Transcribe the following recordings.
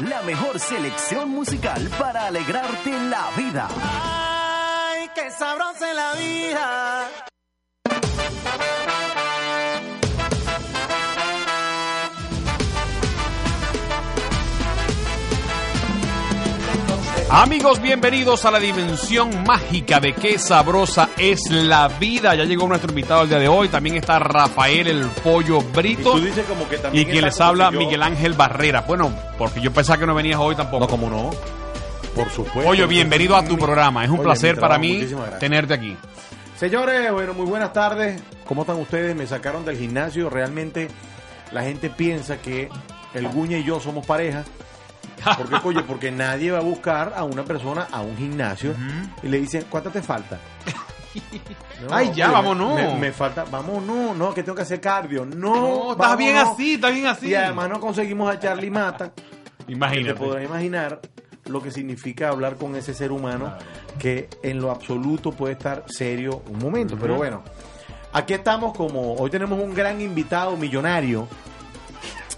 La mejor selección musical para alegrarte la vida. Ay, qué sabrosa la vida. Amigos, bienvenidos a la dimensión mágica de qué sabrosa es la vida. Ya llegó nuestro invitado el día de hoy. También está Rafael el Pollo Brito. tú dices como que Y quien les habla, Miguel Ángel Barrera. Bueno, porque yo pensaba que no venías hoy tampoco. No, como no. Por supuesto. Pollo, bienvenido a tu programa. Es un Oye, placer para mí tenerte aquí. Señores, bueno, muy buenas tardes. ¿Cómo están ustedes? Me sacaron del gimnasio. Realmente la gente piensa que el Guña y yo somos pareja. Porque, oye, porque nadie va a buscar a una persona a un gimnasio y le dicen, ¿cuánto te falta? No, Ay, ya, vámonos. Me, me falta, vámonos, no, que tengo que hacer cardio. No, No, estás bien así, estás bien así. Y además no conseguimos a Charlie Mata. Te Imagínate. podrás imaginar lo que significa hablar con ese ser humano que en lo absoluto puede estar serio un momento. Pero bueno, aquí estamos como hoy tenemos un gran invitado millonario.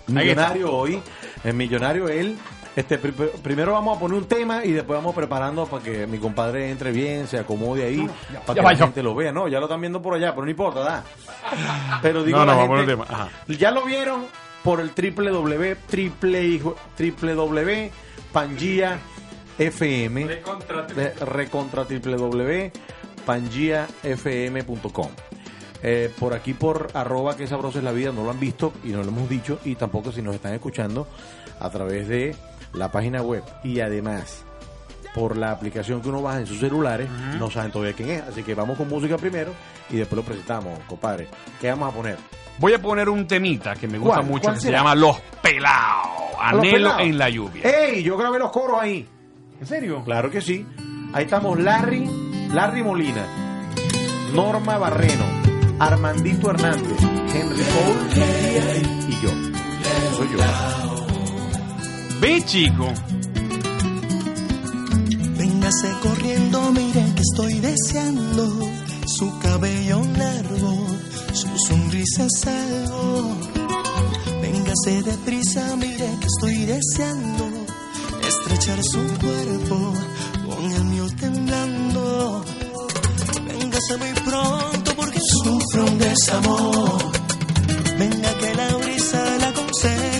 Millonario hoy. El millonario él. Este, pri- pri- primero vamos a poner un tema y después vamos preparando para que mi compadre entre bien, se acomode ahí, para que la gente lo vea. No, ya lo están viendo por allá, pero no importa, da. Pero digo, No, no, la vamos a gente- tema. Ajá. ya lo vieron por el www, triple, hijo- www, Pangea FM, de- recontra www, pangiafm.com. Eh, por aquí por arroba que sabrosa es la vida, no lo han visto y no lo hemos dicho y tampoco si nos están escuchando a través de la página web y además por la aplicación que uno baja en sus celulares, no saben todavía quién es. Así que vamos con música primero y después lo presentamos, compadre. ¿Qué vamos a poner? Voy a poner un temita que me gusta ¿Cuál? mucho ¿Cuál que se llama Los Pelados. ¿A los Anhelo en la lluvia. ¡Ey! Yo grabé los coros ahí. ¿En serio? Claro que sí. Ahí estamos Larry, Larry Molina, Norma Barreno, Armandito Hernández, Henry Paul y yo. Soy yo. Ve, chico. Véngase corriendo, mire que estoy deseando su cabello largo, su sonrisa es algo. Véngase deprisa, mire que estoy deseando estrechar su cuerpo con el mío temblando. Véngase muy pronto porque sufro un desamor. Venga que la brisa la aconseja,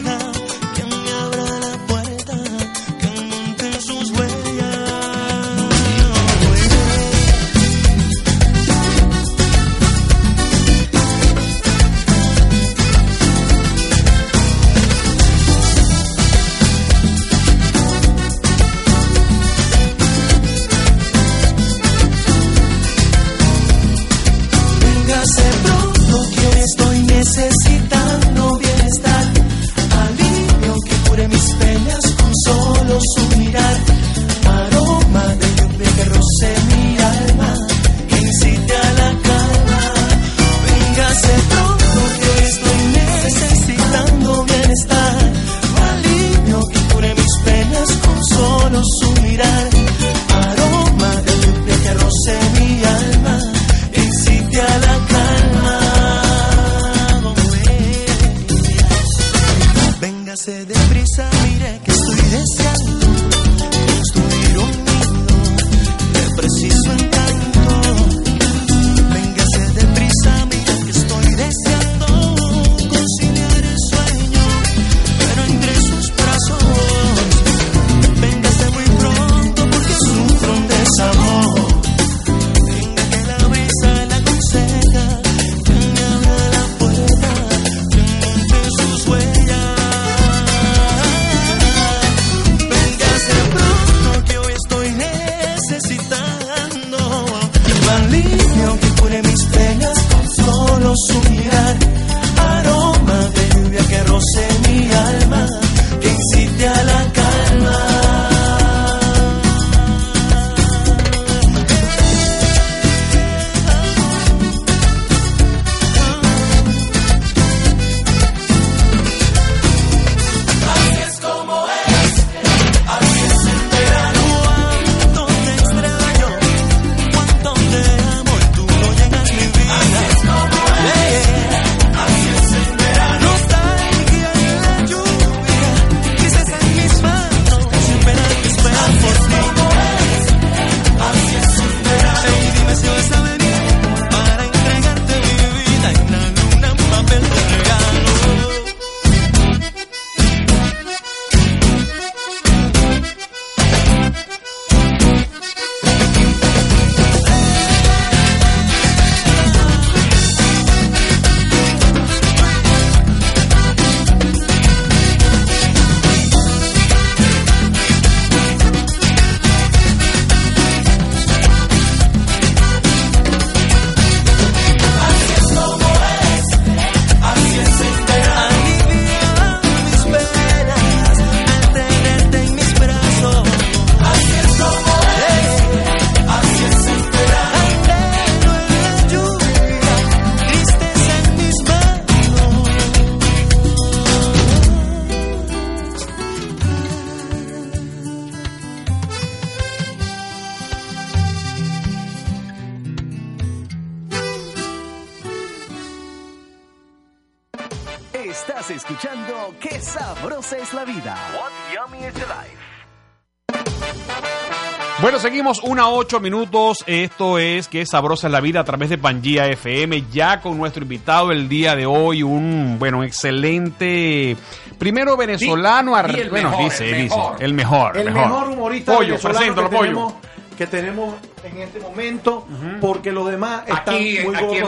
8 minutos. Esto es que sabrosa es la vida a través de Pangía FM. Ya con nuestro invitado el día de hoy, un bueno, excelente primero venezolano, sí, bueno, dice, el mejor, el mejor, el mejor, humorista pollo, venezolano que. Tenemos, que tenemos en este momento, porque los demás están muy aquí en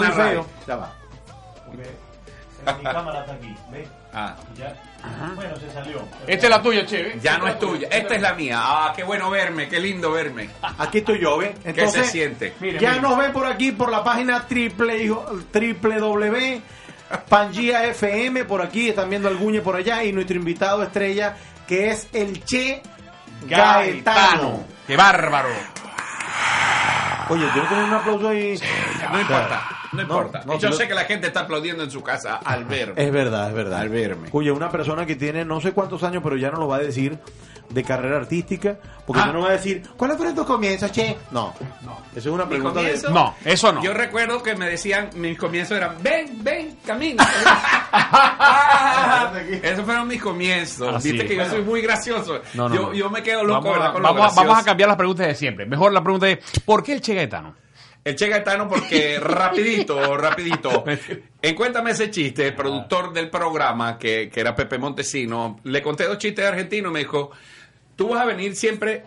Ah, Ya. Bueno, se salió. Esta es la tuya, che. ya no es tuya. Esta es la mía. Ah, qué bueno verme, qué lindo verme. Aquí estoy yo, ¿ves? ¿Qué Entonces, se siente? Mire, ya mire. nos ven por aquí por la página triple, www Pangía FM, por aquí están viendo al Guñe por allá y nuestro invitado estrella que es el Che Gaetano. Qué bárbaro. Oye, tengo que tener un aplauso ahí. No importa, no importa. no, Yo sé que la gente está aplaudiendo en su casa al verme. Es verdad, es verdad. Al verme. Oye, una persona que tiene no sé cuántos años, pero ya no lo va a decir de carrera artística, porque Ah. ya no va a decir, ¿cuáles fueron tus comienzos, che? No, no. Eso es una pregunta de... No, eso no. Yo recuerdo que me decían, mis comienzos eran, ven, ven, camina. Ah, Esos fueron mis comienzos. Así Viste es. que yo soy muy gracioso. No, no, yo, no. yo me quedo loco, Vamos, a, ¿verdad? Con lo vamos, a- gracioso. vamos a cambiar las preguntas de siempre. Mejor la pregunta es, ¿por qué el Che Gaetano? El Che Gaetano porque rapidito, rapidito. En Cuéntame ese chiste, el productor del programa, que, que era Pepe Montesino, le conté dos chistes argentinos y me dijo, tú vas a venir siempre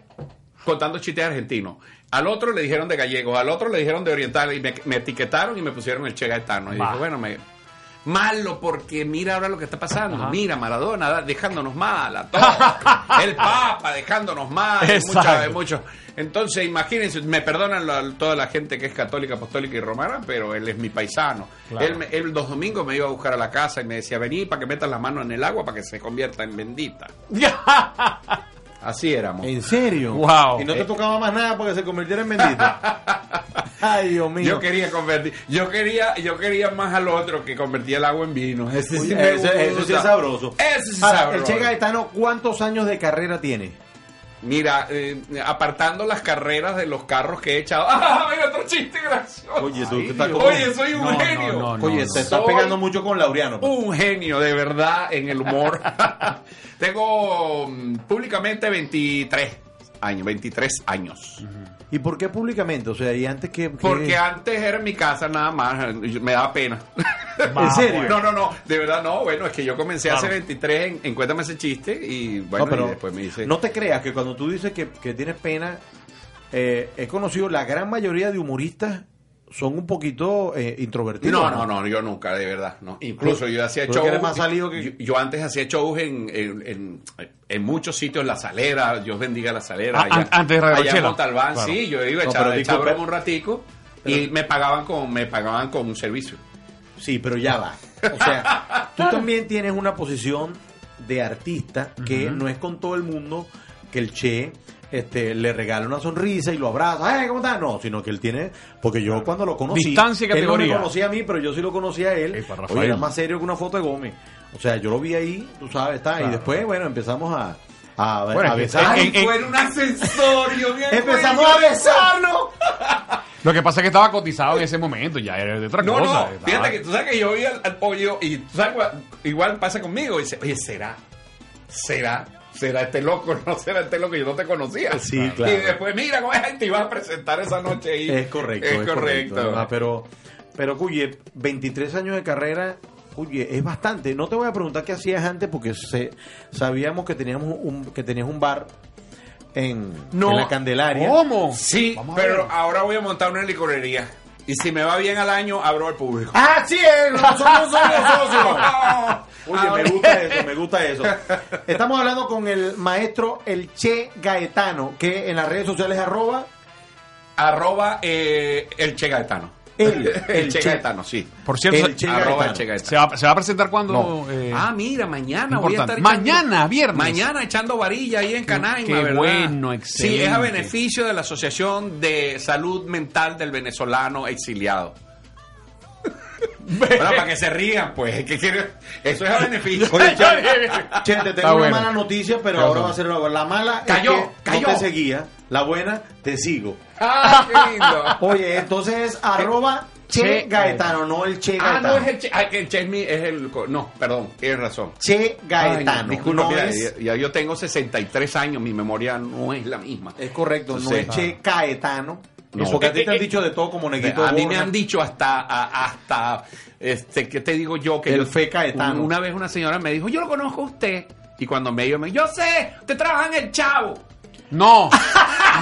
contando chistes argentinos. Al otro le dijeron de gallegos, al otro le dijeron de orientales y me, me etiquetaron y me pusieron el Che Gaetano. Y Va. dije, bueno, me... Malo porque mira ahora lo que está pasando. Ajá. Mira, Maradona dejándonos mal a todos. El Papa dejándonos mal. Exacto. Muchas, muchos. Entonces, imagínense, me perdonan la- toda la gente que es católica, apostólica y romana, pero él es mi paisano. Claro. Él, me- él los domingos me iba a buscar a la casa y me decía, vení para que metas la mano en el agua para que se convierta en bendita. Así éramos. ¿En serio? Wow. Y no te tocaba más nada porque se convirtiera en bendito. Ay, Dios mío. Yo quería convertir, yo quería, yo quería más al otro que convertía el agua en vino. Ese sí Oye, me ese- ese sí es sabroso. Ese sí es Ahora, sabroso. el Che Gaetano, ¿cuántos años de carrera tiene? Mira, eh, apartando las carreras de los carros que he echado. ¡Ah! Mira otro chiste gracioso. Oye, tú estás como- Oye, soy un No, no, genio. no, no. Oye, te estás Soy pegando mucho con Laureano. pues. Un genio, de verdad, en el humor. Tengo mm, públicamente 23 años, 23 años. ¿Y por qué públicamente? O sea, y antes que... que- Porque antes era en mi casa nada más, me daba pena. ¿En serio? No, no, no, de verdad no. Bueno, es que yo comencé hace Claro. 23 en, en Cuéntame ese chiste y bueno, no, pero y después me dice... no te creas que cuando tú dices que, que tienes pena, eh, he conocido la gran mayoría de humoristas son un poquito eh, introvertidos. No, no, no, yo nunca, de verdad. No. Incluso yo hacía shows. eres más salido que- yo, yo antes hacía shows en, en, en, en muchos sitios, La Salera, Dios bendiga La Salera. Ah, an- antes de allá en. Montalbán, Claro. sí, yo iba a No, echar, broma un ratico y me pagaban con me pagaban con un servicio. Sí, pero ya va. O sea, tú también tienes una posición de artista que no es con todo el mundo que el Che este, le regala una sonrisa y lo abraza. ¡Eh, ¿Cómo estás? No, sino que él tiene. Porque yo cuando lo conocí. Distancia y Él no me conocía a mí, pero yo sí lo conocía a él. Oye, era más serio que una foto de Gómez. O sea, yo lo vi ahí, tú sabes, está. Claro. Y después, bueno, empezamos a, a, Bueno, que- besar. en- en- fue en un el Empezamos a besarnos. Lo que pasa es que estaba cotizado en ese momento, ya era de otra No, cosa. no, Estaba- fíjate que tú sabes que yo vi al, al pollo y tú sabes, igual pasa conmigo y dice, oye, ¿será? ¿Será? ¿Será este loco? ¿No será este loco? Yo no te conocía. Sí, claro. Y después, mira cómo es, te iba a presentar esa noche ahí. Es correcto, Es, correcto. Ah, pero, pero, cuye, 23 años de carrera, oye, es bastante. No te voy a preguntar qué hacías antes porque se, sabíamos que teníamos un, que tenías un bar en, en la Candelaria. ¿Cómo? Sí, pero ahora voy a montar una licorería. Y si me va bien al año, abro al público. ¡Ah, sí! eh, ¡Somos socios! Oye, me gusta eso, me gusta eso. Estamos hablando con el maestro El Che Gaetano, que en las redes sociales es arroba Arroba eh, el Che Gaetano. El, El, che. Gaetano, sí. Por cierto, El se- Che Arroba el Che Gaetano. se, va, se va a presentar cuando... No. eh, Ah, mira, mañana voy a estar echando- Mañana, viernes. Mañana echando varilla ahí en Canaima, qué ¿verdad? bueno, Sí, excelente. es a beneficio de la Asociación de Salud Mental del Venezolano Exiliado. Bueno, para que se rían, pues. Eso es a beneficio. Oye, Che, Che, te Está tengo una mala noticia, pero ¿Qué ahora va a ser la. La mala Cayó, es que cayó. no te seguía. La buena, te sigo. ¡Ah, qué lindo! Oye, entonces es arroba Che Gaetano, no el Che Ah, Gaetano. no es el Che. Ah, que el Che es mi- es el. No, perdón, tienes razón. Che Gaetano. Ay, disculpa, no mira, es, ya, ya yo tengo 63 años, mi memoria no es la misma. es correcto, no Entonces, es Che Caetano. No. Porque a ti te han dicho de todo como neguito. a mí me han dicho hasta, a- hasta, este, ¿qué te digo yo? Que El yo, fe Caetano. Una vez una señora me dijo, yo lo conozco a usted. Y cuando me dijo, me dijo, yo sé, usted trabaja en el Chavo. No,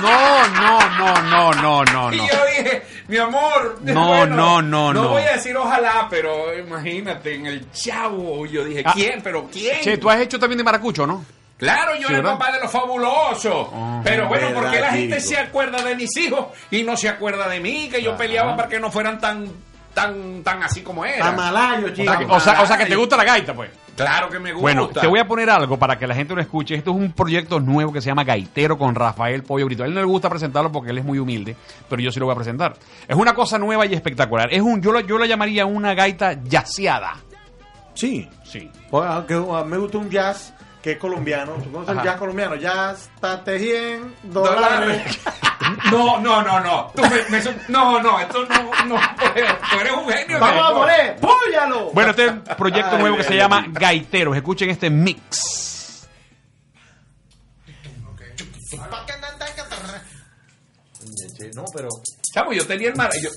no, no, no, no, no, no, Y no. yo dije, mi amor, No, bueno, no, no, no. voy a decir ojalá, pero imagínate, en el Chavo. Yo dije, Ah. ¿quién? ¿Pero quién? Che, tú has hecho también de maracucho, ¿no? Claro, yo Sí, era papá de los fabulosos. Pero bueno, Verdad, ¿por qué la gente se acuerda de mis hijos y no se acuerda de mí? Que yo peleaba para que no fueran tan, tan, tan así como era. Tamalayo, O chico. sea, que, o sea- o sea que te gusta la gaita, pues. Claro que me gusta. Bueno, te voy a poner algo para que la gente lo escuche. Esto es un proyecto nuevo que se llama Gaitero con Rafael Pollo Brito. A él no le gusta presentarlo porque él es muy humilde, pero yo sí lo voy a presentar. Es una cosa nueva y espectacular. Es un, yo lo, yo lo llamaría una gaita yaceada. Sí. Sí. Pues, aunque, uh, me gusta un jazz que es colombiano. ¿Tú conoces el Ajá. jazz colombiano? Jazz, tate 100 Dólares. No, no, no, no. Tú me- me no, no, esto no, no puede. Tú eres un genio. Vamos a no. poner, ¡púyalo! Bueno, este es un proyecto Ay, nuevo que se llama. Gaiteros. Escuchen este mix. No, pero... Chamo, yo tenía el mar. yo-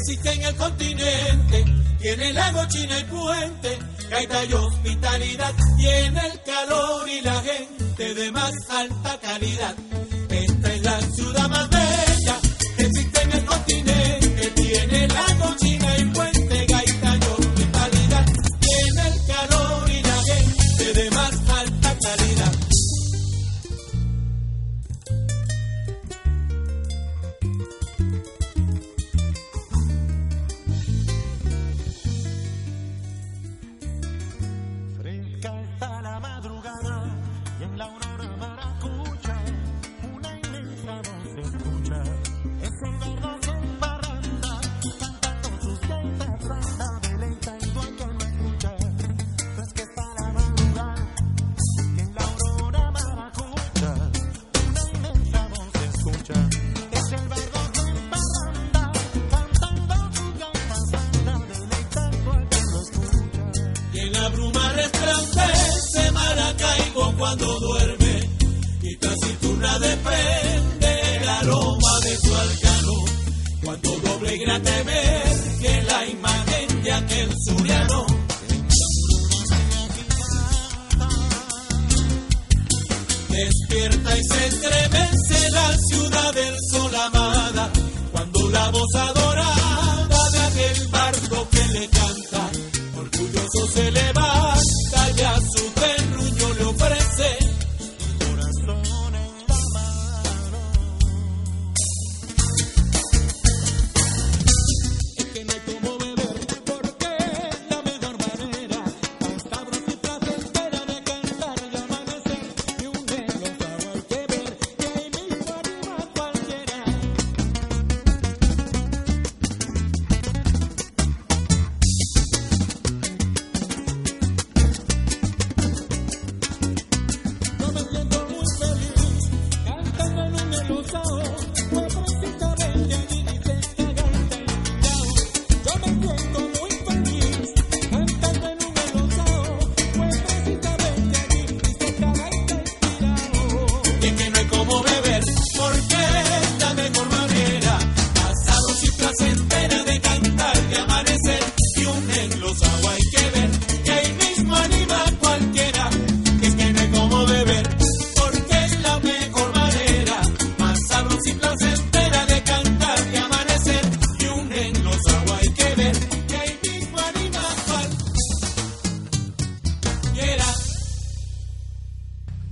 existe en el continente. Tiene lago, china y puente, gaita y hospitalidad. Tiene el calor y la gente de más alta calidad.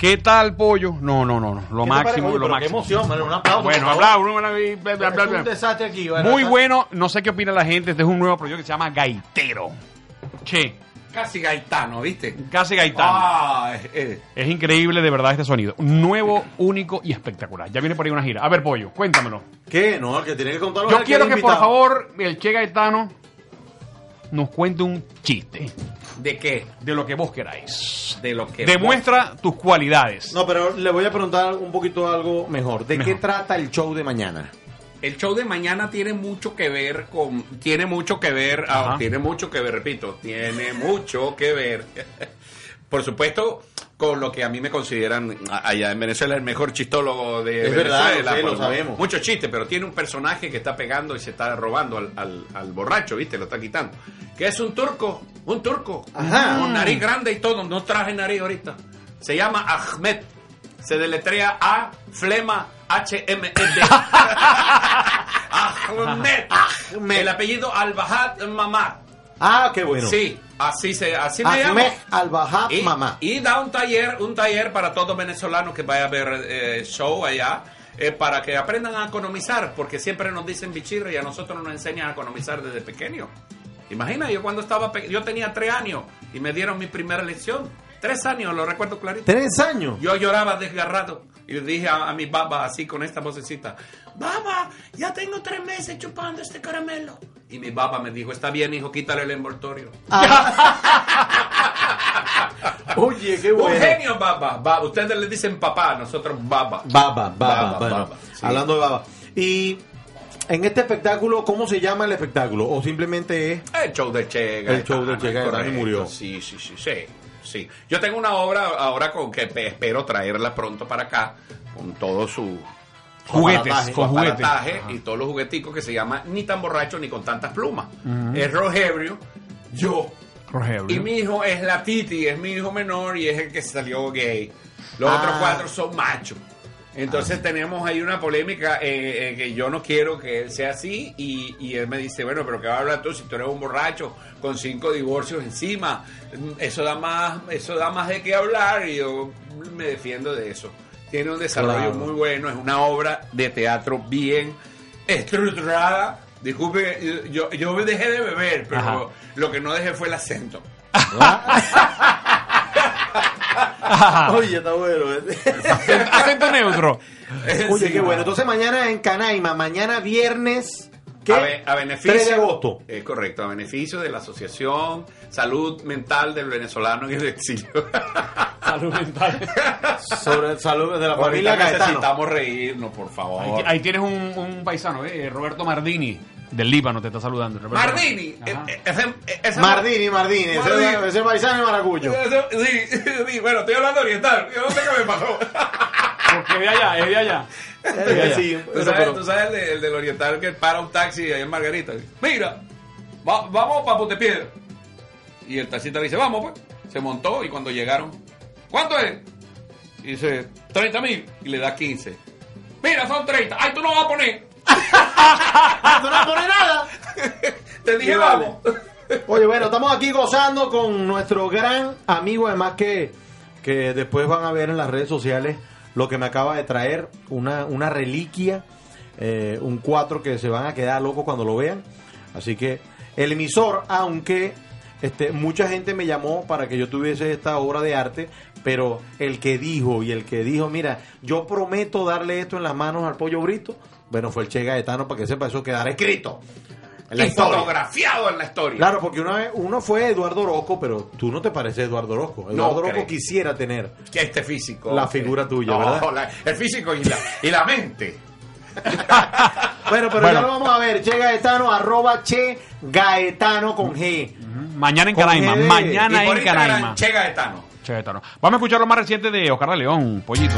¿Qué tal, pollo? No, no, no, no. Lo máximo, Oye, lo pero máximo. Qué emoción, man, un aplauso. Bueno, bla, un desastre aquí. bueno, Muy bueno, no sé qué opina la gente. Este es un nuevo proyecto que se llama Gaitero. Che, Gaetano, ¿viste? casi Gaitano. Ah, eh, eh. Es increíble de verdad este sonido. Nuevo, único y espectacular. Ya viene por ahí una gira. A ver, pollo, cuéntamelo. ¿Qué? No, el que tiene que contarlo Yo quiero es que por favor el Che Gaetano nos cuente un chiste ¿De qué? de lo que vos queráis. De lo que. Demuestra tus cualidades. No, pero le voy a preguntar un poquito algo mejor. ¿De qué Mejor. trata el show de mañana? El show de mañana tiene mucho que ver con. Tiene mucho que ver. ah, tiene mucho que ver, repito. Tiene mucho que ver. Por supuesto, con lo que a mí me consideran allá en Venezuela el mejor chistólogo de Es verdad, Venezuela. sí, lo Por- sabemos. Mucho chiste, pero tiene un personaje que está pegando y se está robando al, al- al borracho, ¿viste? Lo está quitando. Que es un turco, un turco. Ajá. Con nariz grande y todo. No traje nariz ahorita. Se llama Ahmed. Se deletrea A, flema, H-M-E-D. Ahmed. Ahmed. El apellido Al-Bahad Mamad. Ah, qué bueno. Sí, así se así me llamo. Ahmed Al-Bahab Y, Mamá. y da un taller, un taller para todos venezolanos que vaya a ver eh, show allá, eh, para que aprendan a economizar, porque siempre nos dicen bichirre y a nosotros nos enseñan a economizar desde pequeño. Imagina, yo cuando estaba yo tenía tres años y me dieron mi primera lección. Tres años, lo recuerdo clarito. ¿Tres años? Yo lloraba desgarrado y le dije a, a mi baba así con esta vocecita, baba, ya tengo tres meses chupando este caramelo. Y mi baba me dijo, está bien hijo, quítale el envoltorio. Oye, qué Un bueno. genio, baba. Ba- Ustedes le dicen papá, nosotros baba. Baba, baba, Baba, baba, sí. Hablando de baba. Y en este espectáculo, ¿cómo se llama el espectáculo? ¿O simplemente es? El show de Che El show de Che Gaetano correcto. murió. Sí, sí, sí, sí, sí. Yo tengo una obra ahora con que pe- espero traerla pronto para acá, con todo su Juguetes, aparataje, con juguetes. aparataje y todos los jugueticos que se llama Ni tan borracho ni con tantas plumas. Es Rogerio, yo. Y mi hijo es la Titi, es mi hijo menor y es el que salió gay. Los Ah. otros cuatro son machos. Entonces tenemos ahí una polémica eh, eh, que yo no quiero que él sea así y, y él me dice, bueno, pero ¿qué vas a hablar tú si tú eres un borracho con cinco divorcios encima? Mm, Eso da más, eso da más de qué hablar y yo me defiendo de eso. Tiene un desarrollo Claro. muy bueno, es una obra de teatro bien estructurada. Disculpe, yo, yo dejé de beber, pero Ajá. lo que no dejé fue el acento. Oye, está bueno. Acento neutro. Oye, Sí. qué bueno. Entonces mañana en Canaima, mañana viernes, ¿qué? A, be- a beneficio. 3 de agosto. Es correcto, a beneficio de la Asociación Salud Mental del Venezolano en el Exilio. Salud mental. Sobre el salud de la Ahorita familia Gaetano. necesitamos reírnos, por Ahí, favor. ahí tienes un, un paisano, ¿eh? Roberto Mardini, del Líbano, te está saludando. Roberto. Mardini. Ajá. eh, eh, ese- eh, ese- Mardini, Mardini, ese, Mardini. ese paisano de Maracucho. Ese- Sí, sí, bueno, estoy hablando oriental. Yo no sé qué me pasó. Porque es de allá, es de allá. Sí, ¿Tú pero- sabes, pero- tú sabes el, de- el del oriental que para un taxi allá en Margarita. Mira, va- vamos para Pontepiedra. Y el taxista le dice, vamos pues. Se montó y cuando llegaron, ¿cuánto es? Y dice, 30 mil. Y le da 15. Mira, son 30. Ay, tú no vas a poner. ¡Tú no pones nada! Te dije, vamos. Oye, bueno, estamos aquí gozando con nuestro gran amigo, además que, que después van a ver en las redes sociales lo que me acaba de traer, una, una reliquia, eh, un cuatro que se van a quedar locos cuando lo vean. Así que el emisor, aunque este, mucha gente me llamó para que yo tuviese esta obra de arte, pero el que dijo y el que dijo, mira, yo prometo darle esto en las manos al pollo brito, bueno, fue el Che Gaetano para que sepa eso quedar escrito. En la Y historia. fotografiado en la historia. Claro, porque una vez, uno fue Eduardo Orozco, pero tú no te pareces Eduardo Orozco. Eduardo Orozco creo. quisiera tener. Que este físico. La figura tuya, No, ¿verdad? la- el físico y la, y la mente. Bueno, pero Bueno. ya lo vamos a ver. Che Gaetano, arroba Che Gaetano con G. Mañana en Canaima, mañana y por en Canaima. Che Gaetano. Vamos a escuchar lo más reciente de Oscar de León, pollito.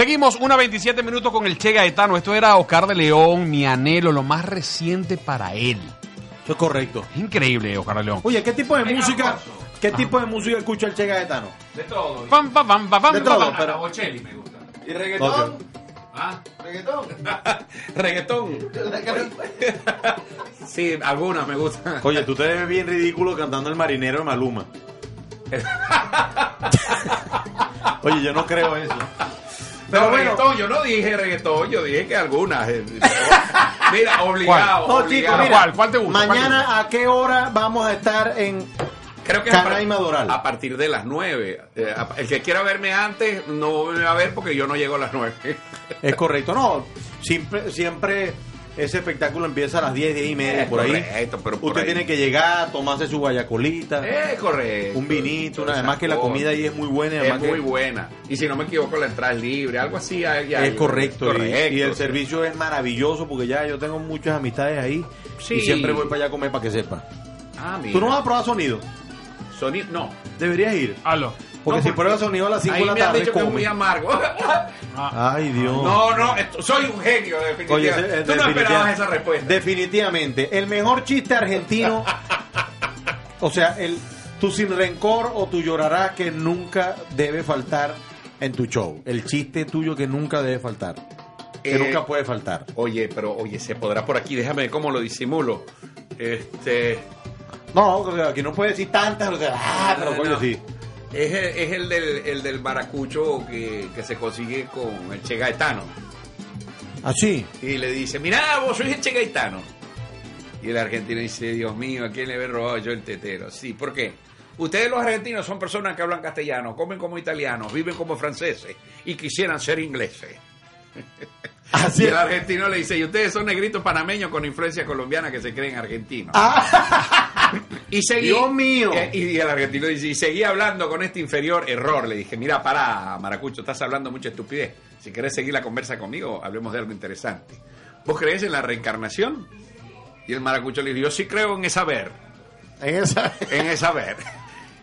Seguimos, una 27 minutos con el Che Gaetano. Esto era Oscar de León, mi anhelo, lo más reciente para él. Eso es correcto. Increíble, Oscar de León. Oye, ¿qué tipo de música? ¿Qué tipo de música escucha el Che Gaetano? De todo. Pam, pam, pam, pam, pam, De todo, pam. pero- Bocelli me gusta. ¿Y reggaetón? ¿Ah? ¿Reggaetón? Reggaetón. sí, algunas me gustan. Oye, tú te ves bien ridículo cantando el marinero de Maluma. Oye, yo no creo eso. Pero bueno. reggaetón, yo no dije reggaetón, yo dije que algunas. eh, Mira, obligado. No, obligado. chicos, mira, ¿Cuál? ¿Cuál te gusta? ¿Cuál te Mañana, ¿a qué hora vamos a estar en Creo que Canaima a, par- Doral? a partir de las 9. el que quiera verme antes no me va a ver porque yo no llego a las 9. Es correcto, no. Siempre, siempre ese espectáculo empieza a las 10, 10 y media, Es por ahí. correcto, pero por Usted ahí. tiene que llegar, tomarse su guayacolita, Es correcto. un vinito, además que la comida ahí es muy buena. y Es además que muy buena. Y si no me equivoco, la entrada es libre, algo así. hay- hay- Es correcto, y- correcto. Y, el servicio es maravilloso porque ya yo tengo muchas amistades ahí Sí. y siempre voy para allá a comer para que sepa. Ah, mira. ¿Tú no vas a probar sonido? Sonido, no. Deberías ir. Hazlo. Porque No, si pruebas sonido a las 5 Ahí de la me han tarde, dicho que es muy amargo. Ay, Dios. No, no, esto- soy un genio, definitivamente. Oye, ese- Tú no esperabas esa respuesta. Definitivamente. El mejor chiste argentino. o sea, el tu sin rencor o tu llorarás que nunca debe faltar en tu show. El chiste tuyo que nunca debe faltar. Que Eh, nunca puede faltar. Oye, pero oye, se podrá por aquí, déjame ver cómo lo disimulo. Este. No, o sea, aquí no puede decir tantas. O sea, ah, pero no, coño, no. sí. Es el, es el del, el del maracucho que, que se consigue con el Che Gaetano. Así. Y le dice, mirá, vos sois el Che Gaetano. Y el argentino dice, Dios mío, ¿a quién le he robado yo el tetero? Sí, ¿por qué? Ustedes los argentinos son personas que hablan castellano, comen como italianos, viven como franceses y quisieran ser ingleses. Así Y el argentino le dice, y ustedes son negritos panameños con influencia colombiana que se creen argentinos. y seguí. Dios mío. eh, y el argentino dice, y seguí hablando con este inferior error. Le dije, mira, para, Maracucho, estás hablando mucha estupidez. Si querés seguir la conversa conmigo, hablemos de algo interesante. ¿Vos crees en la reencarnación? Y el Maracucho le dijo, yo sí creo en esa ver, En esa. en esa ver.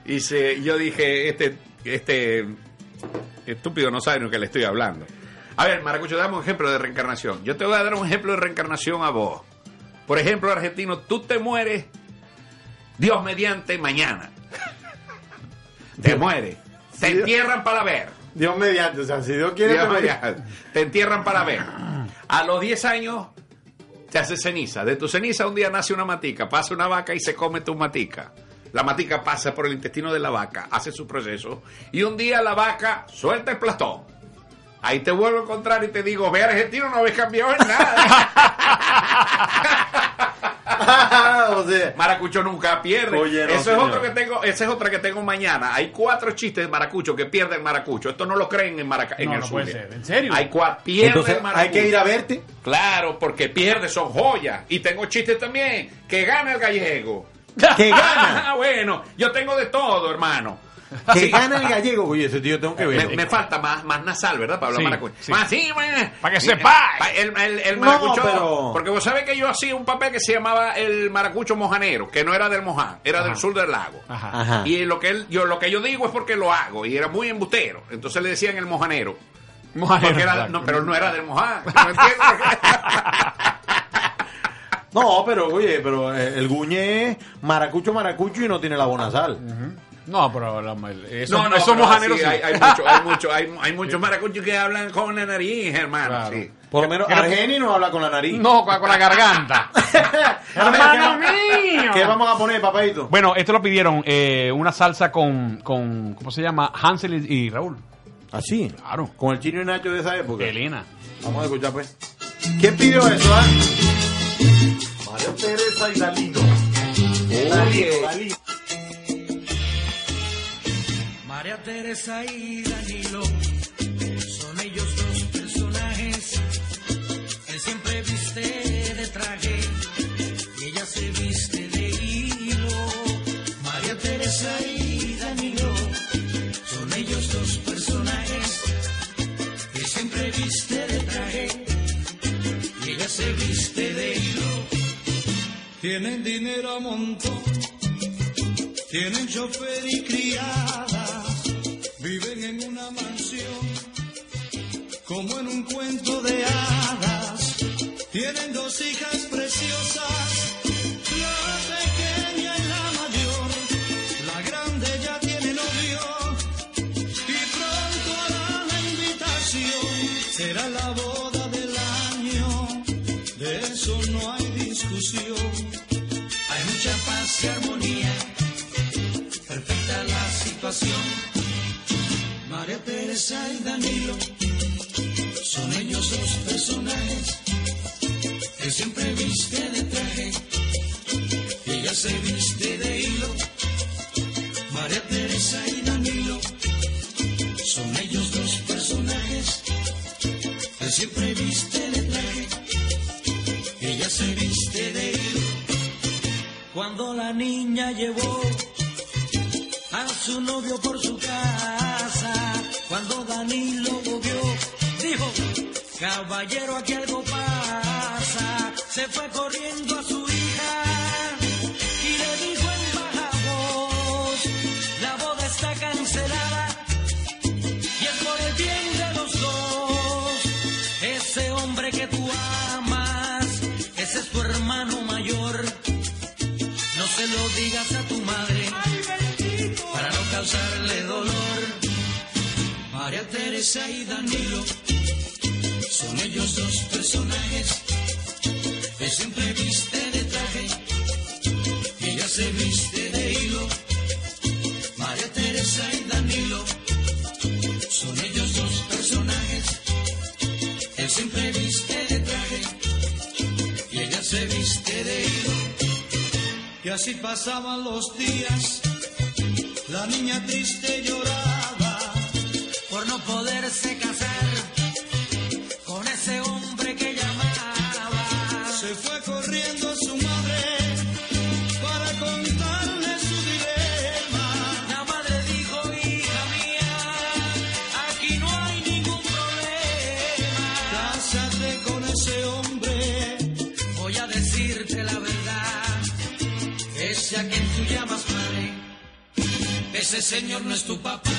Y se, yo dije, este, este estúpido no sabe lo que le estoy hablando. A ver, Maracucho, dame un ejemplo de reencarnación. Yo te voy a dar un ejemplo de reencarnación a vos. Por ejemplo, argentino, tú te mueres, Dios mediante, mañana. Te mueres. Te entierran para ver. Dios mediante. O sea, si Dios quiere. Dios te- mediante. Te entierran para ver. A los 10 años te hace ceniza. De tu ceniza un día nace una matica, pasa una vaca y se come tu matica. La matica pasa por el intestino de la vaca, hace su proceso y un día la vaca suelta el plastón. Ahí te vuelvo a encontrar y te digo, ve argentino, no habéis cambiado en nada. o sea. Maracucho nunca pierde. Oye, no, Eso es otro que tengo, esa es otra que tengo mañana. Hay cuatro chistes de Maracucho que pierden Maracucho. Esto no lo creen en, Maraca en el no puede ser. ¿En serio? Hay cuatro, pierden Entonces Maracucho. hay que ir a verte. Claro, porque pierde, son joyas. Y tengo chistes también. Que gana el gallego. Que gana. Ah, bueno, yo tengo de todo, hermano. Que gana el gallego. Oye, ese tío tengo que ver. Me, me falta más, más nasal, ¿verdad? Para hablar Sí, maracucho. sí. Más sí, bueno. Pa' que Eh, sepáis. pa- El, el, el No, maracucho. pero- Porque vos sabés que yo hacía un papel que se llamaba el maracucho mojanero, que no era del Moján, era del sur del lago. Ajá. Ajá. Y lo que, él, yo, lo que yo digo es porque lo hago, y era muy embustero. Entonces le decían el mojanero. Mojanero, Porque era- no, pero no era del Moján. ¿No entiendes? No, pero oye, pero eh, el guñe es maracucho, maracucho y no tiene la bonazal. No, pero la- eso, no, no, esos pero mojaneros sí, sí. hay, hay mucho, hay mucho, hay, hay muchos maracuchos que hablan con la nariz, hermano. Claro. sí. Por lo menos Argeni no habla con la nariz. No, con, con la garganta. ¡Hermano ¿qué, mío! ¿Qué vamos a poner, papadito? Bueno, esto lo pidieron, eh, una salsa con, con, ¿cómo se llama? Hansel y, y Raúl. Así. Claro. Con el chino y Nacho de esa época. Elena. Vamos a escuchar, pues. ¿Quién pidió eso, ah? María Teresa y Dalino. Dalino, Dalino. María Teresa y Danilo son ellos dos personajes. Él siempre viste de traje y ella se viste de hilo. María Teresa y Danilo son ellos dos personajes. Él siempre viste de traje y ella se viste de hilo. Tienen dinero a montón tienen chofer y criada, armonía, perfecta la situación. María Teresa y Danilo son ellos dos personajes llevó a su novio por su casa. Cuando Danilo lo vio, dijo, caballero, aquí algo pasa. Se fue corriendo causarle dolor. María Teresa y Danilo son ellos dos personajes que siempre viste de traje y ella se viste de hilo. María Teresa y Danilo son ellos dos personajes él siempre viste de traje y ella se viste de hilo. Y así pasaban los días, niña triste lloraba por no poderse casar ese señor no es tu papá.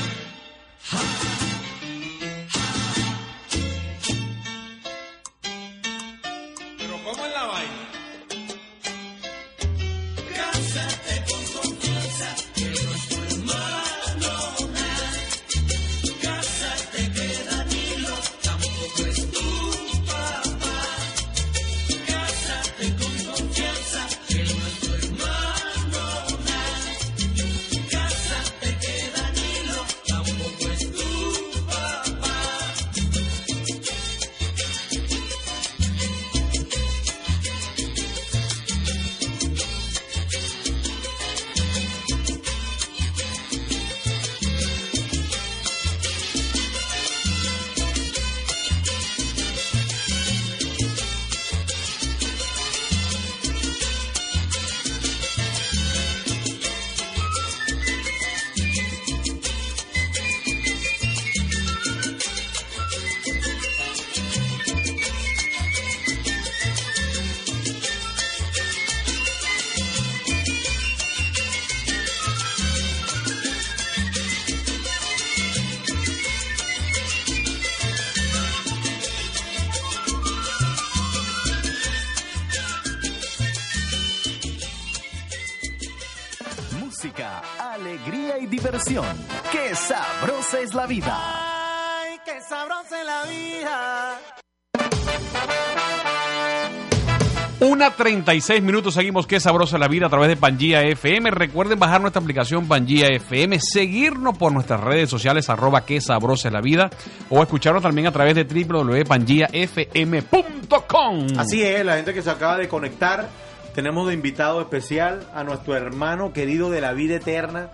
Diversión. ¡Qué sabrosa es la vida! Ay, qué sabrosa es la vida. Una 36 minutos, seguimos Qué sabrosa la vida a través de Pangía FM. Recuerden bajar nuestra aplicación Pangía FM, seguirnos por nuestras redes sociales, arroba Qué sabrosa es la vida, o escucharnos también a través de www.pangiafm.com. Así es, la gente que se acaba de conectar, tenemos de invitado especial a nuestro hermano querido de la vida eterna,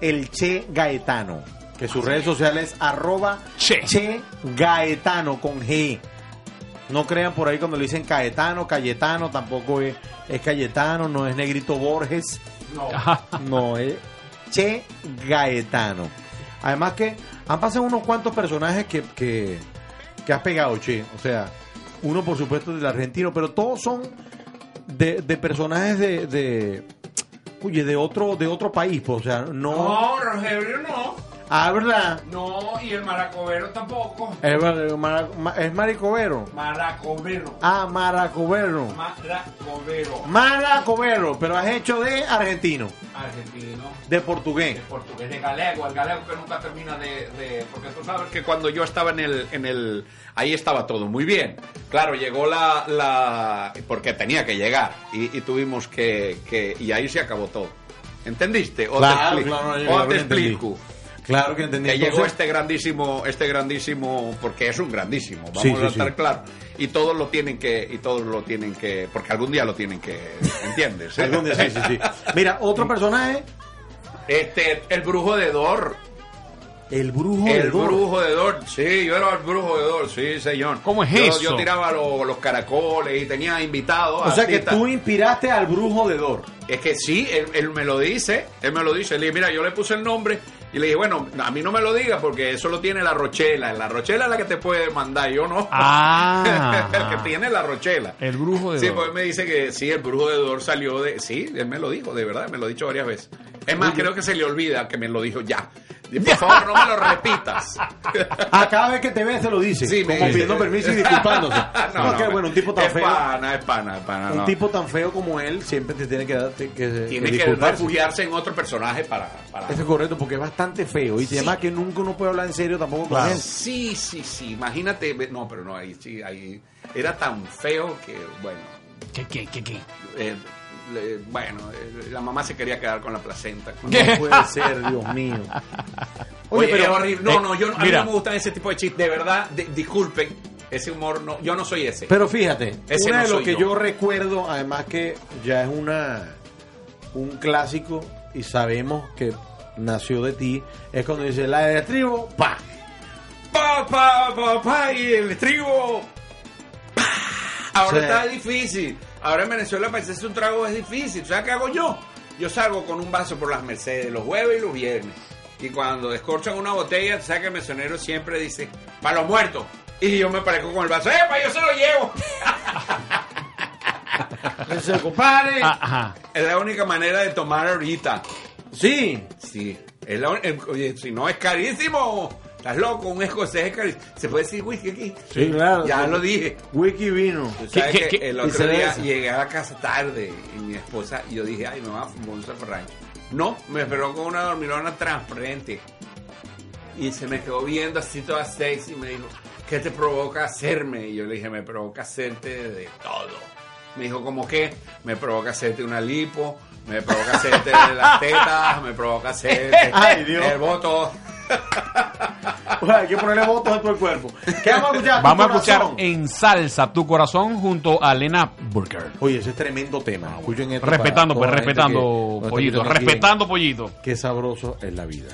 el Che Gaetano, que sus redes sociales arroba Che. che Gaetano con G. No crean por ahí cuando le dicen Caetano, Cayetano, tampoco es, es Cayetano, no es Negrito Borges, no es Che Gaetano. Además que han pasado unos cuantos personajes que, que, que has pegado, Che. O sea, uno por supuesto del argentino, pero todos son de, de personajes de, de, oye, de otro, de otro país, pues, o sea, no. No, Rogelio, no. Ah, ¿verdad? No, y el maracobero tampoco. Es, mara- ma- es maricovero. Maracobero. Ah, maracovero. Maracobero. Maracovero, pero has hecho de argentino, Argentino. de portugués. de portugués de galego, el galego que nunca termina de, de- porque tú sabes que cuando yo estaba en el, en el, ahí estaba todo muy bien. Claro, llegó la, la porque tenía que llegar y, y tuvimos que, que, y ahí se acabó todo. ¿Entendiste? O Claro, te, expli- claro, yo o te entendí. Claro que entendí. Que llegó este grandísimo, este grandísimo, porque es un grandísimo, vamos Sí, a estar sí. claro. Y todos lo tienen que, y todos lo tienen que, porque algún día lo tienen que, ¿entiendes? algún día, sí, sí, sí. Mira, otro personaje, Este, el brujo de Dor. el brujo El de Dor. brujo de Dor, sí, yo era el brujo de Dor, sí, señor. ¿Cómo es Yo- eso? Yo tiraba lo- los caracoles y tenía invitados. O sea que tú inspiraste al brujo de Dor. Es que sí, él, él me lo dice, él me lo dice. Le dije, mira, yo le puse el nombre y le dije, bueno, a mí no me lo diga porque eso lo tiene la Rochela. La Rochela es la que te puede mandar, yo no. Ah. el que tiene la Rochela. El brujo de Sí, Dor. pues él me dice que sí, el brujo de Dor salió de... Sí, él me lo dijo, de verdad, me lo ha dicho varias veces. Es más, creo que se le olvida que me lo dijo ya. Y, Por favor, no me lo repitas. A cada vez que te ve se lo dice, Sí, me como dice. pidiendo permiso y disculpándose. no, que bueno, un tipo tan es feo. pana, es pana, es pana, Un no. tipo tan feo como él siempre te tiene que dar que, que Tiene que disculparse. refugiarse en otro personaje para... para... Eso es correcto, porque es bastante feo. Y Sí. además que nunca uno puede hablar en serio tampoco con Claro. él. Sí, sí, sí. Imagínate, no, pero no, ahí sí, ahí era tan feo que, bueno, ¿Qué, qué, qué, qué? eh, le- bueno, eh, la mamá se quería quedar con la placenta. No puede ser, Dios mío. Oye, Oye, pero- es horrible. No, eh, no, yo, a mí no me gustan ese tipo de chistes. De verdad, de- disculpen, ese humor no, yo no soy ese. Pero fíjate, Ese una no de lo que yo. yo. recuerdo, además que ya es una un clásico y sabemos que nació de ti, es cuando dice la de tribu, pa. pa, pa, pa, pa, y el trigo. pa. Ahora está difícil. Ahora en Venezuela para hacerse un trago es difícil. ¿Sabes qué hago yo? Yo salgo con un vaso por las Mercedes los jueves y los viernes. Y cuando descorchan una botella, ¿sabes que el mesonero siempre dice, para los muertos? Y yo me parezco con el vaso, ¡epa, yo se lo llevo! Ese compadre. Ah, es la única manera de tomar ahorita. Sí. Sí. Es la el- oye, si no es carísimo. Estás loco, un escocés. ¿Se puede decir whisky aquí? Sí, claro. Ya Sí. lo dije. Wiki vino. Tú sabes ¿Qué- que el otro día llegué a la casa tarde y mi esposa, y yo dije, ay, me va a fumar un zafarrancho. No, me esperó con una dormilona transparente. Y se me quedó viendo así toda sexy y me dijo, ¿qué te provoca hacerme? Y yo le dije, me provoca hacerte de todo. Me dijo, ¿cómo qué? Me provoca hacerte una lipo, me provoca hacerte las tetas, me provoca hacerte Ay, Dios. el voto. Bueno, hay que ponerle votos a todo el cuerpo. ¿Qué vamos a escuchar? Vamos a escuchar corazón. en salsa tu corazón junto a Lena Burger. Oye, ese es tremendo tema. Escuchen esto Respetando, para pues, respetando, pollito. Respetando, pollito. Qué sabroso es la vida.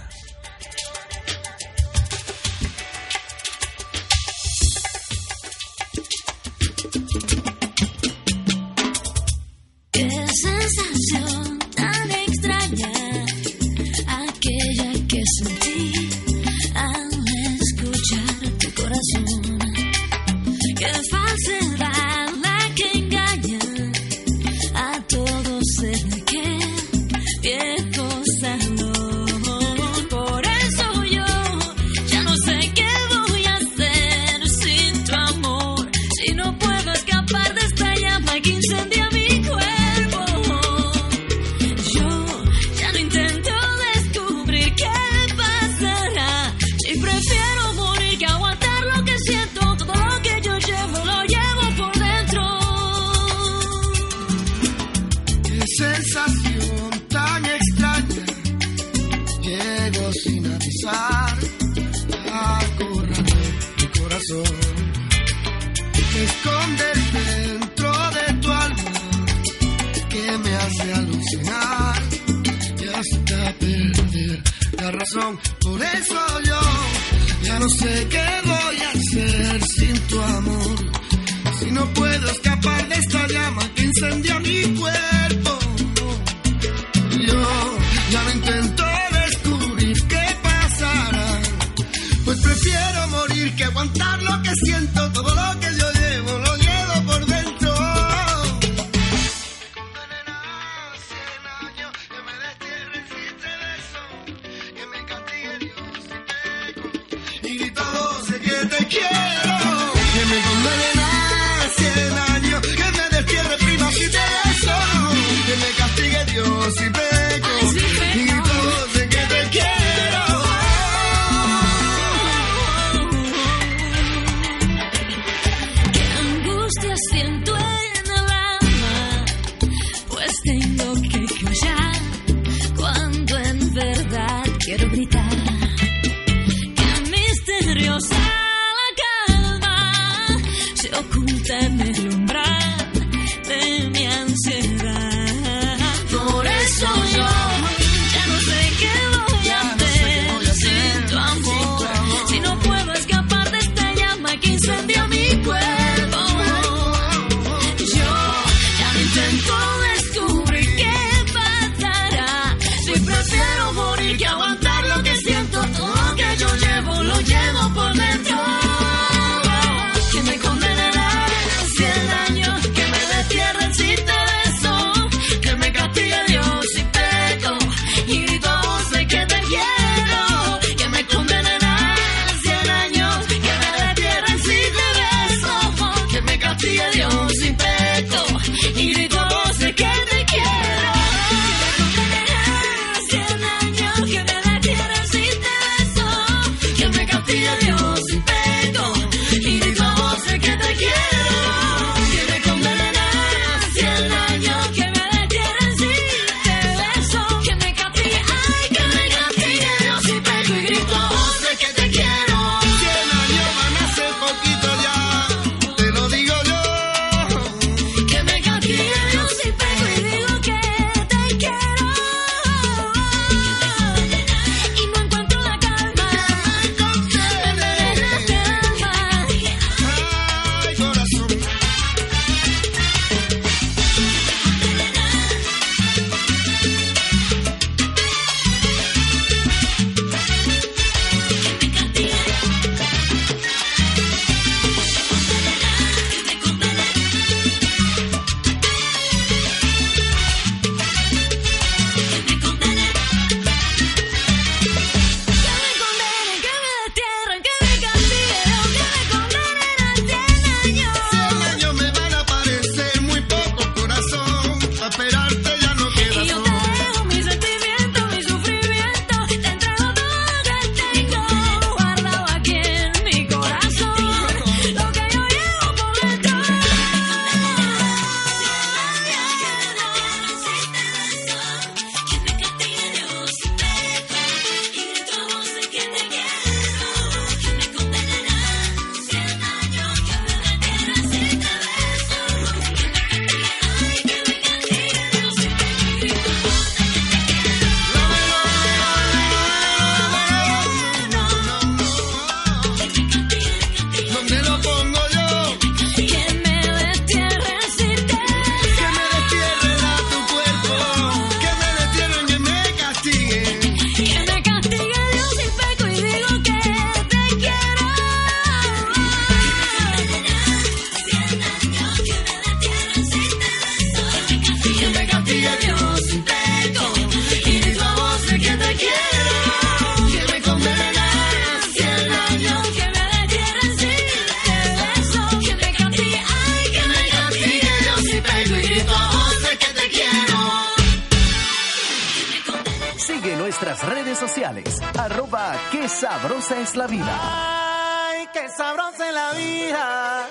redes sociales. Arroba qué sabrosa es la vida. Ay, qué sabrosa es la vida.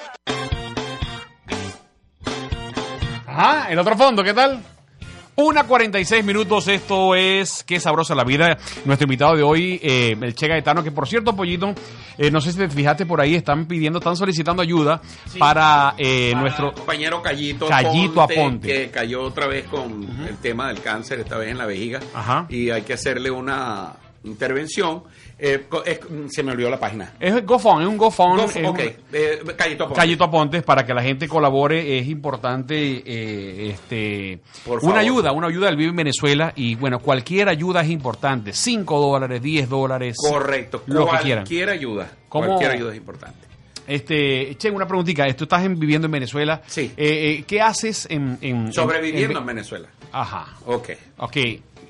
Ajá, el otro fondo, ¿qué tal? Una 46 minutos, esto es Qué sabrosa la vida. Nuestro invitado de hoy, eh, el Che Gaetano, que por cierto, Pollito, eh, no sé si te fijaste por ahí, están pidiendo, están solicitando ayuda para, eh, nuestro compañero Callito, Callito Aponte, que cayó otra vez con el tema del cáncer, esta vez en la vejiga, Ajá. y hay que hacerle una intervención. Eh, es, mm, se me olvidó la página. Es GoFund, es un GoFund. Go ok, eh, Callito Apontes. Callito Apontes, para que la gente colabore, es importante eh, este, una ayuda, una ayuda del Vive en Venezuela. Y bueno, cualquier ayuda es importante: 5 dólares, 10 dólares. Correcto, lo cualquier que quieran. Cualquier ayuda. Cualquier ayuda es importante. Este, che, una preguntita. Tú estás en, viviendo en Venezuela. Sí. Eh, eh, ¿Qué haces en, en sobreviviendo en, en, Venezuela? Ajá. Ok. Ok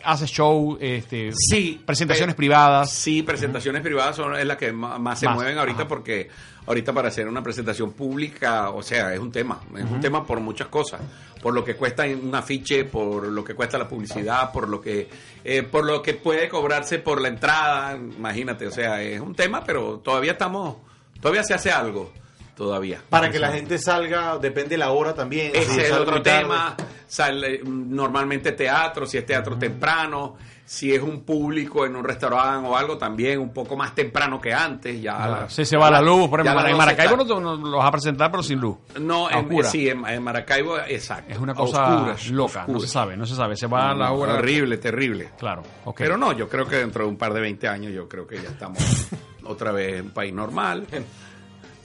haces show, este, Sí, presentaciones eh, privadas. Sí, presentaciones privadas son es las que más, se Más, mueven ahorita ajá. porque ahorita para hacer una presentación pública, o sea, es un tema, es un tema por muchas cosas, por lo que cuesta un afiche, por lo que cuesta la publicidad, por lo que eh, por lo que puede cobrarse por la entrada, imagínate, o sea, es un tema, pero todavía estamos todavía se hace algo todavía. Para que la gente salga, depende la hora también. si Ese es otro tema. Sale mm, normalmente teatro, si es teatro temprano, si es un público en un restaurante o algo, también un poco más temprano que antes. Ya la- Si se va la luz, por ejemplo, en 12 Maracaibo está- no, no lo vas a presentar, pero sin luz. No, en, sí, en, en Maracaibo, exacto. Es una cosa oscuras, loca, no se sabe, no se sabe. Se va a la No, hora. Horrible, terrible. Claro. Pero no, yo creo que dentro de un par de 20 años, yo creo que ya estamos otra vez en un país normal.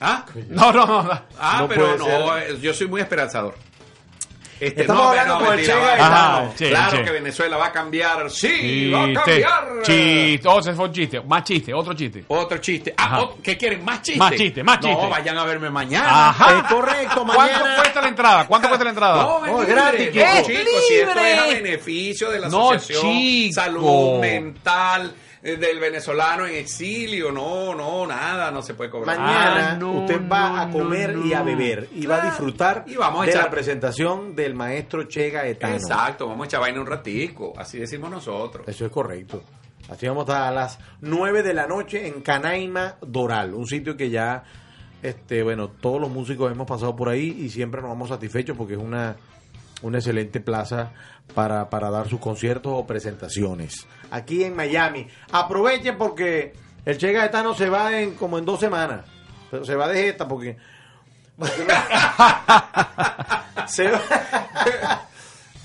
¿Ah? No, no, no. no. Ah, No pero no, eh, yo soy muy esperanzador. Este, Estamos no, hablando no, con el Che Gaetano. claro que Venezuela va a cambiar. Sí, Chiste, va a cambiar. chiste. Oh, ese fue un chiste. Más chiste, otro chiste. Otro chiste. Ah, ¿qué quieren? ¿Más chistes? Más chiste, más chiste. No, vayan a verme mañana. Ajá. Es correcto, ¿Cuánto mañana. cuesta la entrada? ¿Cuánto cuesta la entrada? No, es Oh, libre, gratis, no, chico. chicos, si esto libre. es a beneficio de la No, asociación chico. salud mental del venezolano en exilio, no, no, nada, no se puede cobrar. Mañana Ah, no, usted va no, a comer no, y a beber y va a disfrutar Y vamos a de echar- la presentación del maestro Che Gaetano. Exacto, vamos a echar vaina un ratico, así decimos nosotros. Eso es correcto. Así vamos a estar a las 9 de la noche en Canaima Doral, un sitio que ya, este, bueno, todos los músicos hemos pasado por ahí y siempre nos vamos satisfechos porque es una, una excelente plaza para, para dar sus conciertos o presentaciones. Aquí en Miami. Aprovechen porque el Che Gaetano se va en como en dos semanas. Pero se va de esta porque... se va...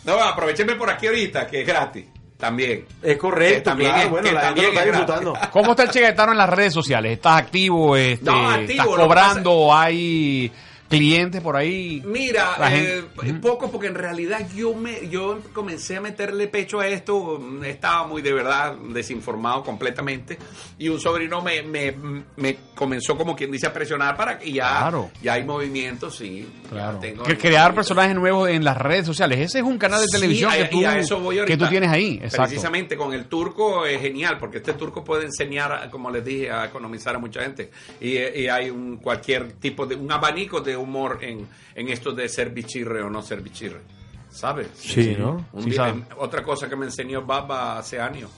No, aprovechenme por aquí ahorita, que es gratis, también. Es correcto, Que también claro, es- bueno, que la gente lo está disfrutando. ¿Cómo está el Che Gaetano en las redes sociales? ¿Estás activo? Este, No, activo, ¿Estás cobrando? ¿Hay clientes por ahí? Mira, eh, gente- poco porque en realidad yo me yo comencé a meterle pecho a esto, mm, estaba muy de verdad desinformado completamente y un sobrino me, me, me comenzó como quien dice a presionar para que ya, Claro. ya hay movimientos, sí. Claro. tengo Que crear personajes nuevos en las redes sociales. Ese es un canal de Sí, televisión a- que, tú, y a eso voy que ahorita. tú tienes ahí. Exacto. Precisamente con el turco es genial, porque este turco puede enseñar, como les dije, a economizar a mucha gente. Y, y hay un cualquier tipo de, un abanico de humor en, en esto de ser bichirre o no ser bichirre. ¿Sabes? Sí, ¿no? Un Sí, día- sabe. em, otra cosa que me enseñó Baba hace años.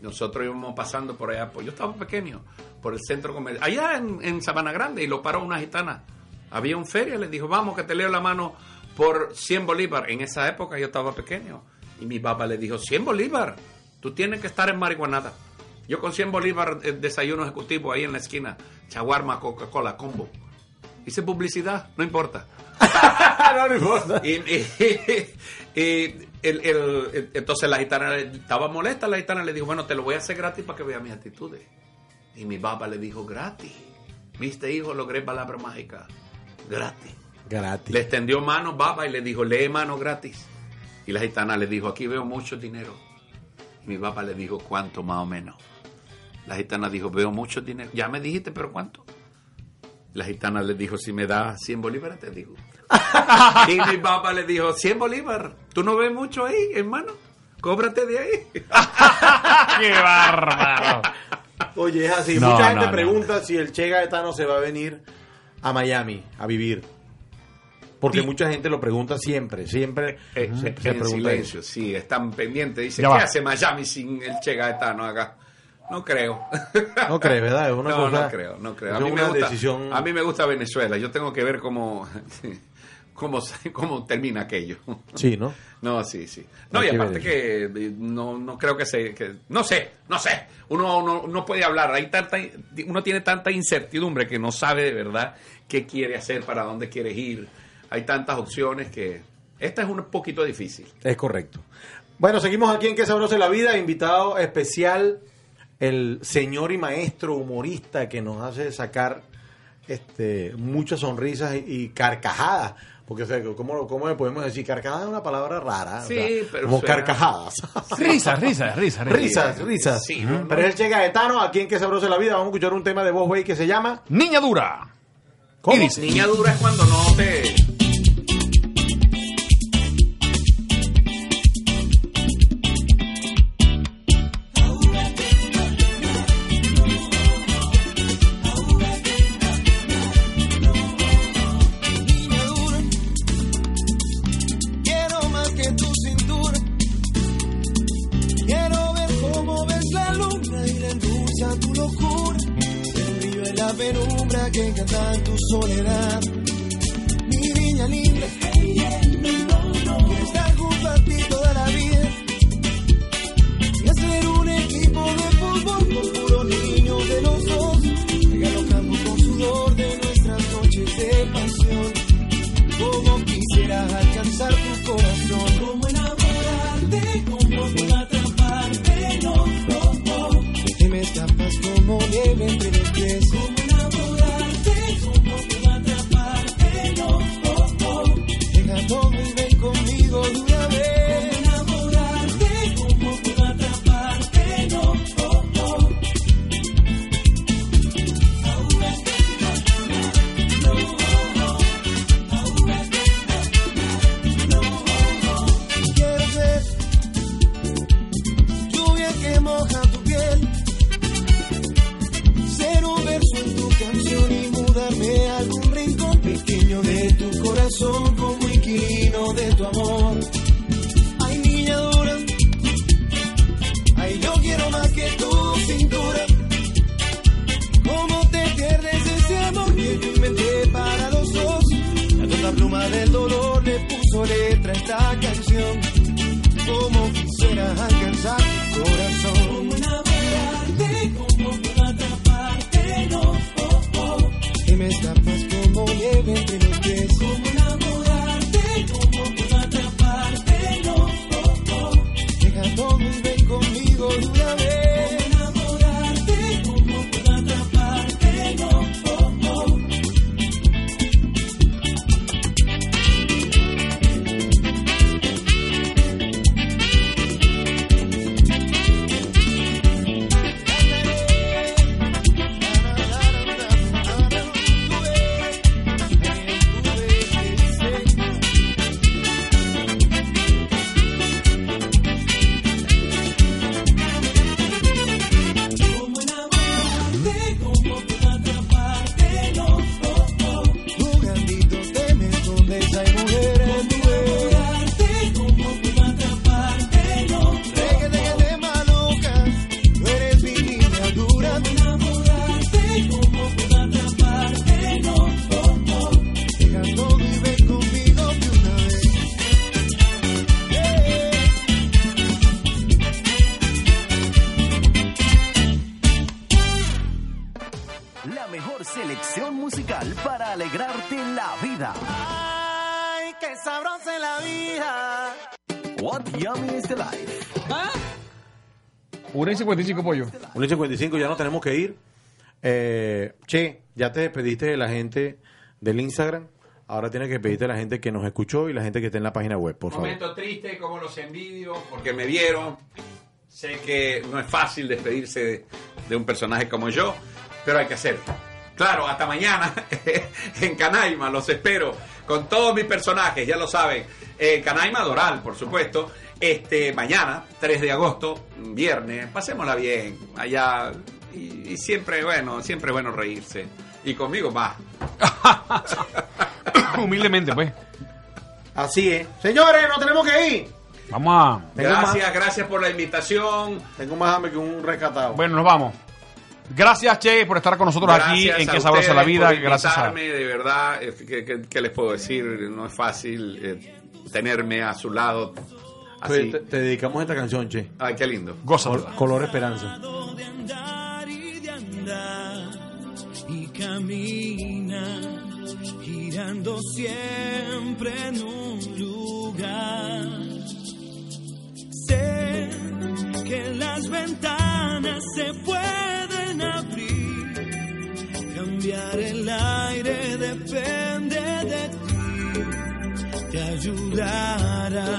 Nosotros íbamos pasando por allá, pues yo estaba pequeño, por el centro comercial, allá en, en Sabana Grande, y lo paró una gitana. Había un feria, le dijo, vamos que te leo la mano por 100 bolívar. En esa época yo estaba pequeño. Y mi papá le dijo, 100 bolívar, tú tienes que estar en marihuanada. Yo con 100 bolívar eh, desayuno ejecutivo ahí en la esquina, chaguarma, Coca-Cola, combo. Hice publicidad, no importa. no, no importa. Y, y- y el- el- el- entonces la gitana estaba molesta, la gitana le dijo, bueno, te lo voy a hacer gratis para que veas mis actitudes. Y mi papá le dijo, gratis. Viste, hijo, logré palabra mágica. Gratis. Gratis. Le extendió mano, baba, y le dijo, lee mano gratis. Y la gitana le dijo, aquí veo mucho dinero. Y mi papá le dijo, ¿cuánto más o menos? La gitana dijo, veo mucho dinero. Ya me dijiste, pero ¿cuánto? La gitana le dijo, si me das 100 bolívares, te digo. y mi papá le dijo, 100 bolívares. ¿Tú no ves mucho ahí, hermano? Cóbrate de ahí. ¡Qué bárbaro! Oye, es así. No, Mucha no, gente no. pregunta si el Che Gaetano se va a venir a Miami a vivir. Porque Sí. mucha gente lo pregunta siempre, siempre Eh, se, se en pregunta silencio, sí, están pendientes. Dice, Ya ¿qué va. hace Miami sin el Che Gaetano acá? No creo. No crees, ¿verdad? Es una no, cosa. no creo, no creo. A mí, me gusta, decisión. a mí me gusta Venezuela. Yo tengo que ver cómo, cómo, cómo termina aquello. Sí, ¿no? No, sí, sí. No, y aparte que eh, no, no creo que se... Que, no sé, no sé. Uno no, no puede hablar. Hay tanta, uno tiene tanta incertidumbre que no sabe de verdad qué quiere hacer, para dónde quiere ir. Hay tantas opciones que... Esta es un poquito difícil. Es correcto. Bueno, seguimos aquí en Que Sabrosa es la Vida. Invitado especial, el señor y maestro humorista que nos hace sacar este, muchas sonrisas y, carcajadas. Porque, o sea, ¿cómo, ¿cómo le podemos decir? Carcajadas es una palabra rara. o Sí, sea, pero Como suena- carcajadas. Risas, risas, risas. risas, risas. Sí, no, no. Pero es el Che Gaetano, aquí en Que Sabrosa es la Vida. Vamos a escuchar un tema de voz, güey, que se llama... Niña dura. ¿Cómo? Niña dura es cuando no te... 1 y 55 pollo. 1 y 55, ya nos tenemos que ir. Eh, che, ya te despediste de la gente del Instagram. Ahora tienes que despedirte de la gente que nos escuchó y la gente que está en la página web, por favor. Momento triste, como los envidio, porque me vieron. Sé que no es fácil despedirse de, de un personaje como yo, pero hay que hacerlo. Claro, hasta mañana en Canaima, los espero con todos mis personajes, ya lo saben. En Canaima Doral, por supuesto. Este, mañana, 3 de agosto, viernes, pasémosla bien allá. Y, y siempre, bueno, siempre es bueno reírse. Y conmigo más. Humildemente, pues. Así es. Señores, nos tenemos que ir. Vamos a. Gracias, gracias por la invitación. Tengo más hambre que un rescatado. Bueno, nos vamos. Gracias, Che, por estar con nosotros aquí en a Qué Sabrosa la Vida. por Gracias a. de verdad, eh, ¿qué, qué- qué les puedo decir? No es fácil eh, tenerme a su lado así. Te, te dedicamos esta canción, che. Ay, qué lindo. Gózalo. Col- color Esperanza. de andar y de andar y camina girando siempre en un lugar. Sé que las ventanas se pueden abrir, cambiar el aire depende de ti, te ayudará,